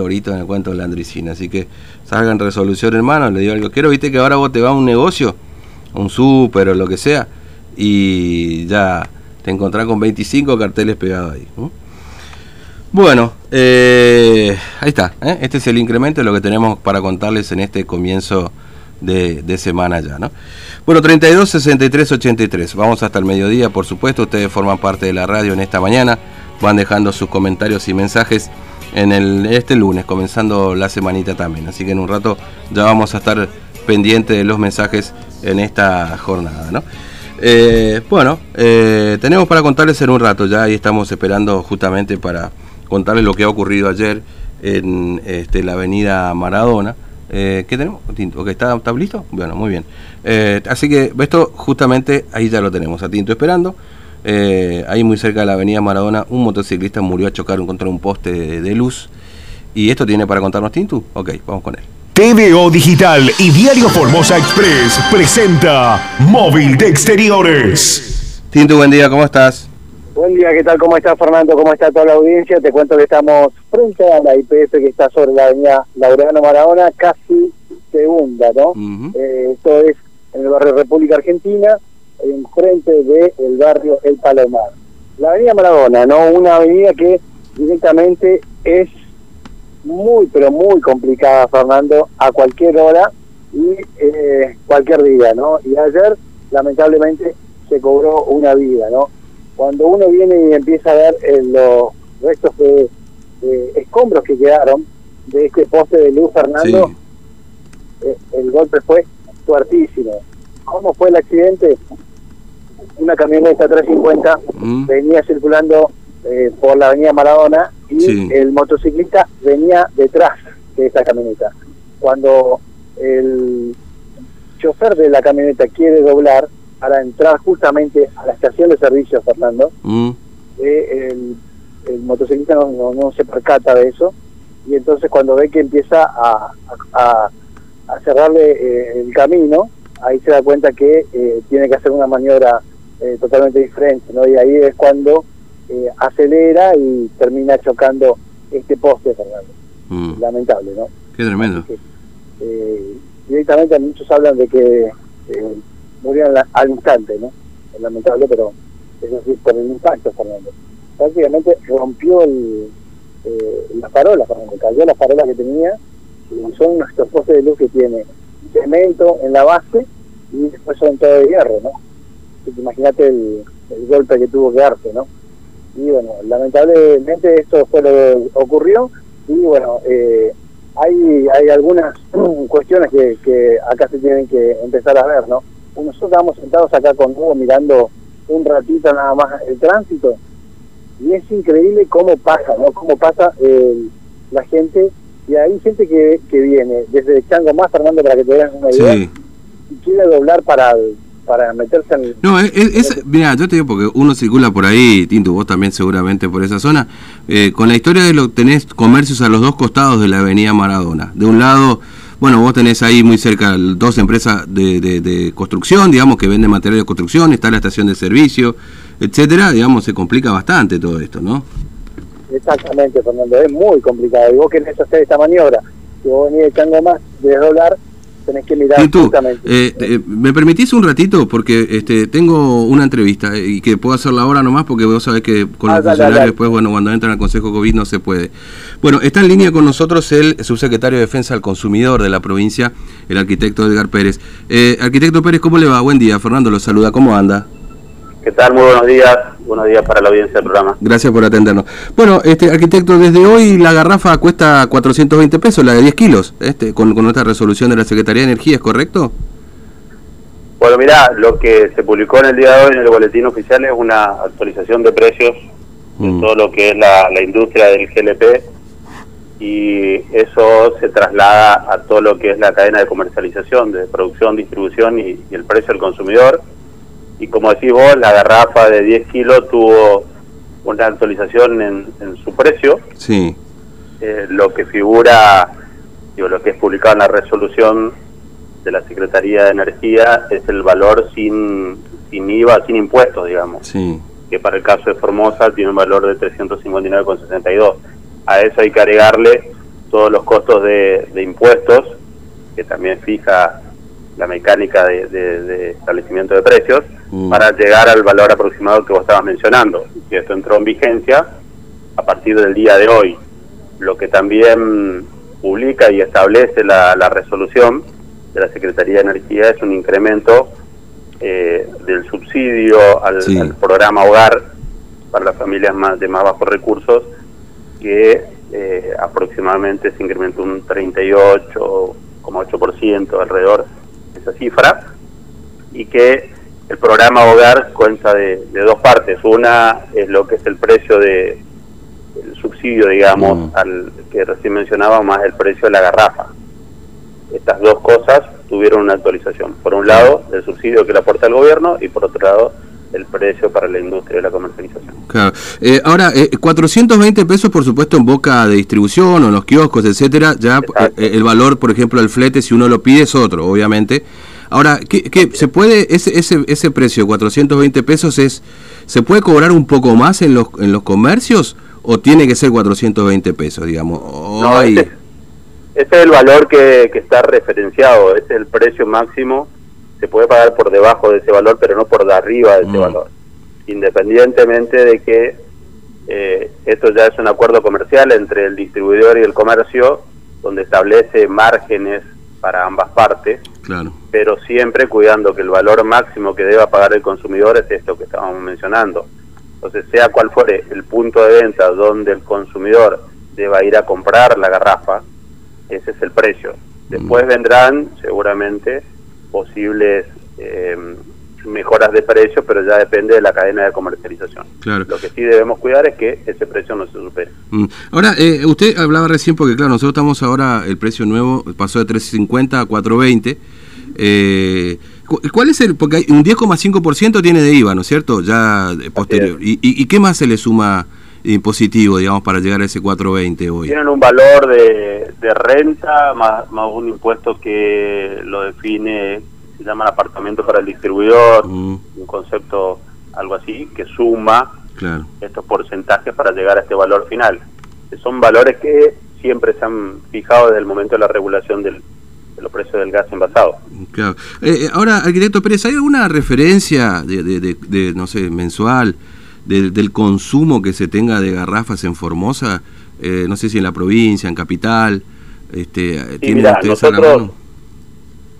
lorito en el cuento de la andricina. Así que salgan resolución, hermano. Le digo algo. Quiero, viste que ahora vos te vas a un negocio, un súper o lo que sea, y ya te encontrás con 25 carteles pegados ahí. Bueno, eh, ahí está. ¿eh? Este es el incremento de lo que tenemos para contarles en este comienzo de, de, semana ya, ¿no? Bueno, 32 63 83. Vamos hasta el mediodía, por supuesto. Ustedes forman parte de la radio en esta mañana. Van dejando sus comentarios y mensajes en el, este lunes, comenzando la semanita también. Así que en un rato ya vamos a estar pendientes de los mensajes en esta jornada, ¿no? Eh, bueno, eh, tenemos para contarles en un rato ya y estamos esperando justamente para contarles lo que ha ocurrido ayer en este, la avenida Maradona. Eh, ¿Qué tenemos? Tinto, ¿está, ¿Está listo? Bueno, muy bien. Así que esto justamente ahí ya lo tenemos, a Tinto esperando. Eh, ahí muy cerca de la avenida Maradona, un motociclista murió a chocar contra un poste de, de luz. ¿Y esto tiene para contarnos Tinto? Ok, vamos con él. TVO Digital y Diario Formosa Express presenta Móvil de Exteriores. Tinto, buen día, ¿cómo estás? Buen día, ¿qué tal? ¿Cómo está Fernando? ¿Cómo está toda la audiencia? Te cuento que estamos frente a la IPF que está sobre la avenida Laureano Maradona, casi segunda, ¿no? eh, esto es en el barrio República Argentina, enfrente del el barrio El Palomar. La avenida Maradona, ¿no? Una avenida que directamente es muy, pero muy complicada, Fernando, a cualquier hora y eh, cualquier día, ¿no? Y ayer, lamentablemente, se cobró una vida, ¿no? Cuando uno viene y empieza a ver eh, los restos de, de, escombros que quedaron de este poste de luz, Fernando, sí. eh, el golpe fue fuertísimo. ¿Cómo fue el accidente? Una camioneta 350 mm. venía circulando eh, por la avenida Maradona y sí. el motociclista venía detrás de esa camioneta. Cuando el chofer de la camioneta quiere doblar para entrar justamente a la estación de servicio, Fernando, mm. eh, el, el, motociclista no, no, no, se percata de eso y entonces cuando ve que empieza a, a, a cerrarle eh, el camino, ahí se da cuenta que eh, tiene que hacer una maniobra eh, totalmente diferente, ¿no? Y ahí es cuando eh, acelera y termina chocando este poste, Fernando. Mm. Lamentable, ¿no? Qué tremendo. Que, eh, directamente muchos hablan de que murieron al instante, ¿no? Es lamentable, pero es decir, por el impacto, Fernando. Prácticamente rompió el, eh, las parolas, Fernando, cayó las parolas que tenía, y son nuestros postes de luz que tiene cemento en la base y después son todo de hierro, ¿no? Imagínate el, el golpe que tuvo que darse, ¿no? y bueno, lamentablemente esto fue lo que ocurrió y bueno, eh, hay, hay algunas cuestiones que, que acá se tienen que empezar a ver, ¿no? Nosotros estamos sentados acá con Hugo mirando un ratito nada más el tránsito y es increíble cómo pasa, ¿no? Cómo pasa eh, la gente y hay gente que, que viene desde Chango más, Fernando, para que te vean una idea, sí. y quiere doblar para para meterse en... No, es, es, mira, yo te digo porque uno circula por ahí, Tinto, vos también seguramente por esa zona, eh, con la historia de lo tenés comercios a los dos costados de la avenida Maradona. De un lado, bueno, vos tenés ahí muy cerca dos empresas de, de, de construcción, digamos, que venden material de construcción, está la estación de servicio, etcétera, digamos, se complica bastante todo esto, ¿no? Exactamente, Fernando, es muy complicado. Y vos querés hacer esta maniobra, si vos venís echando más, de doblar, tenés que mirar tú, justamente. Eh, eh, ¿Me permitís un ratito? Porque este tengo una entrevista eh, y que puedo hacerla ahora nomás porque vos sabés que con ah, los dale, funcionarios dale. después, bueno, cuando entran al Consejo COVID no se puede. Bueno, está en línea con nosotros el subsecretario de Defensa al Consumidor de la provincia, el arquitecto Edgar Pérez. Eh, arquitecto Pérez, ¿cómo le va? Buen día, Fernando lo saluda, ¿cómo anda? ¿Qué tal? Muy buenos días. Buenos días para la audiencia del programa. Gracias por atendernos. Bueno, este arquitecto, desde hoy la garrafa cuesta 420 pesos, la de 10 kilos, este, con, con esta resolución de la Secretaría de Energía, ¿es correcto? Bueno, mira, lo que se publicó en el día de hoy en el boletín oficial es una actualización de precios mm. de todo lo que es la, la industria del GLP y eso se traslada a todo lo que es la cadena de comercialización, de producción, distribución y, y el precio al consumidor y como decís vos, la garrafa de 10 kilos tuvo una actualización en, en su precio. Sí. Eh, lo que figura, digo, lo que es publicado en la resolución de la Secretaría de Energía es el valor sin, sin IVA, sin impuestos, digamos. Sí. Que para el caso de Formosa tiene un valor de 359,62. A eso hay que agregarle todos los costos de, impuestos, que también fija la mecánica de, establecimiento de precios, mm. para llegar al valor aproximado que vos estabas mencionando. Y esto entró en vigencia a partir del día de hoy. Lo que también publica y establece la, resolución de la Secretaría de Energía es un incremento eh, del subsidio al, programa Hogar para las familias más, de más bajos recursos que eh, aproximadamente se incrementó un 38,8% alrededor de esa cifra y que el programa Hogar cuenta de, dos partes. Una es lo que es el precio de el subsidio, digamos, mm. al que recién mencionaba, más el precio de la garrafa. Estas dos cosas tuvieron una actualización. Por un lado, el subsidio que le aporta el gobierno y por otro lado, el precio para la industria de la comercialización. Claro. Eh, ahora, 420 eh, pesos, por supuesto, en boca de distribución o en los kioscos, etcétera. Ya eh, el valor, por ejemplo, del flete, si uno lo pide, es otro, obviamente. Ahora, ¿qué, se puede ese, ese, ese precio, 420 pesos, es se puede cobrar un poco más en los, en los comercios o tiene que ser 420 pesos, digamos? no, ese, es el valor que, que está referenciado, es el precio máximo se puede pagar por debajo de ese valor, pero no por de arriba de ese mm. valor. Independientemente de que eh, esto ya es un acuerdo comercial entre el distribuidor y el comercio, donde establece márgenes para ambas partes, claro. pero siempre cuidando que el valor máximo que deba pagar el consumidor es esto que estábamos mencionando. Entonces, sea cual fuere el punto de venta donde el consumidor deba ir a comprar la garrafa, ese es el precio. Después mm. vendrán seguramente posibles eh, mejoras de precio, pero ya depende de la cadena de comercialización. Claro. Lo que sí debemos cuidar es que ese precio no se supere. Mm. Ahora, eh, usted hablaba recién, porque claro, nosotros estamos ahora, el precio nuevo pasó de 3.50 a 4.20. Eh, ¿Cuál es el? Porque hay un 10,5% tiene de IVA, ¿no es cierto? Ya posterior. ¿Y, y, qué más se le suma impositivo, digamos, para llegar a ese 420 hoy? Tienen un valor de, de renta más, más un impuesto que lo define se llama apartamento para el distribuidor, mm. un concepto algo así, que suma estos porcentajes para llegar a este valor final. son valores que siempre se han fijado desde el momento de la regulación del, de los precios del gas envasado. Claro. Eh, eh, ahora, arquitecto Pérez, ¿hay alguna referencia de, de, no sé, mensual del consumo que se tenga de garrafas en Formosa? Eh, no sé si en la provincia, en capital. Este, sí, mira, nosotros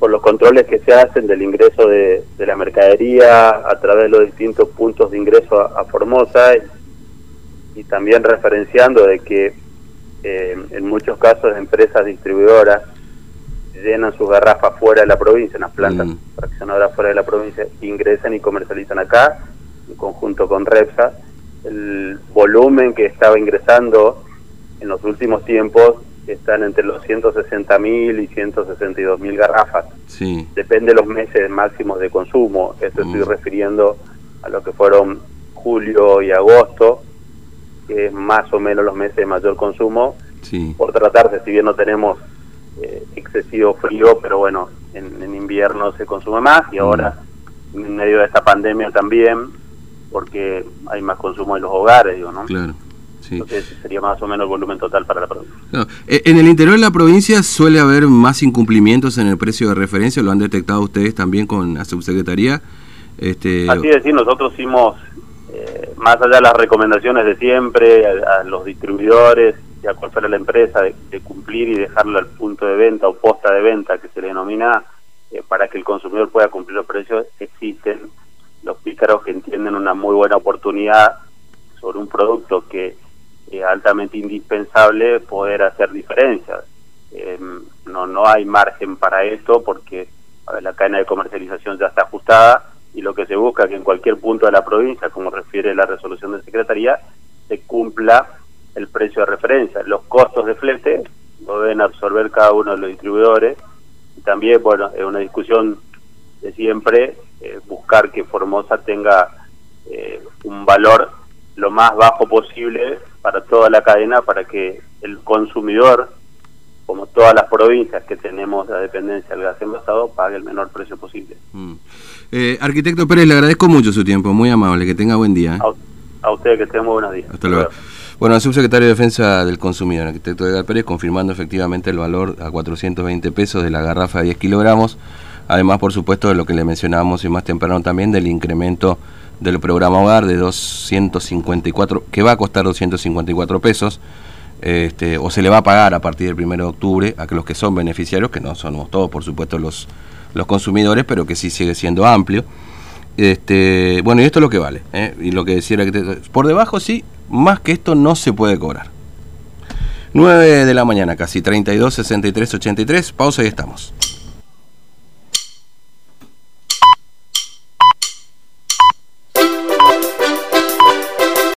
por los controles que se hacen del ingreso de, la mercadería a través de los distintos puntos de ingreso a, Formosa y, también referenciando de que eh, en muchos casos empresas distribuidoras llenan sus garrafas fuera de la provincia, en las plantas mm. fraccionadoras fuera de la provincia, ingresan y comercializan acá en conjunto con Repsa. El volumen que estaba ingresando en los últimos tiempos están entre los 160.000 y 162.000 garrafas. Sí. Depende de los meses máximos de consumo. Esto estoy mm. refiriendo a lo que fueron julio y agosto, que es más o menos los meses de mayor consumo. Sí. Por tratarse, si bien no tenemos eh, excesivo frío, pero bueno, en, invierno se consume más y mm. ahora en medio de esta pandemia también, porque hay más consumo en los hogares, digo, ¿no? Claro. Entonces sería más o menos el volumen total para la provincia. Eh, en el interior de la provincia suele haber más incumplimientos en el precio de referencia, lo han detectado ustedes también con la subsecretaría. Este... Así es, decir, nosotros hicimos, eh, más allá de las recomendaciones de siempre, a, los distribuidores y a cual fuera la empresa, de, cumplir y dejarlo al punto de venta o posta de venta que se le denomina, eh, para que el consumidor pueda cumplir los precios, existen los pícaros que entienden una muy buena oportunidad sobre un producto que es altamente indispensable poder hacer diferencias. Em, no, no hay margen para esto porque la cadena de comercialización ya está ajustada y lo que se busca es que en cualquier punto de la provincia, como refiere la resolución de Secretaría, se cumpla el precio de referencia. Los costos de flete lo deben absorber cada uno de los distribuidores. También, bueno, es una discusión de siempre, eh, buscar que Formosa tenga eh, un valor lo más bajo posible para toda la cadena para que el consumidor, como todas las provincias que tenemos la dependencia del gas envasado, pague el menor precio posible. Mm. Eh, arquitecto Pérez, le agradezco mucho su tiempo, muy amable, que tenga buen día. ¿eh? A, usted que tenga buenos días. Hasta luego. Bueno, el subsecretario de Defensa del Consumidor, arquitecto Edgar Pérez, confirmando efectivamente el valor a 420 pesos de la garrafa de 10 kilogramos. Además, por supuesto, de lo que le mencionábamos y más temprano también, del incremento del programa Hogar de 254, que va a costar 254 pesos, este, o se le va a pagar a partir del 1 de octubre a los que son beneficiarios, que no somos todos, por supuesto, los, los consumidores, pero que sí sigue siendo amplio. Este, bueno, y esto es lo que vale. ¿eh? Y lo que decía por debajo sí, más que esto no se puede cobrar. 9 de la mañana, casi 32, 63, 83. Pausa y estamos.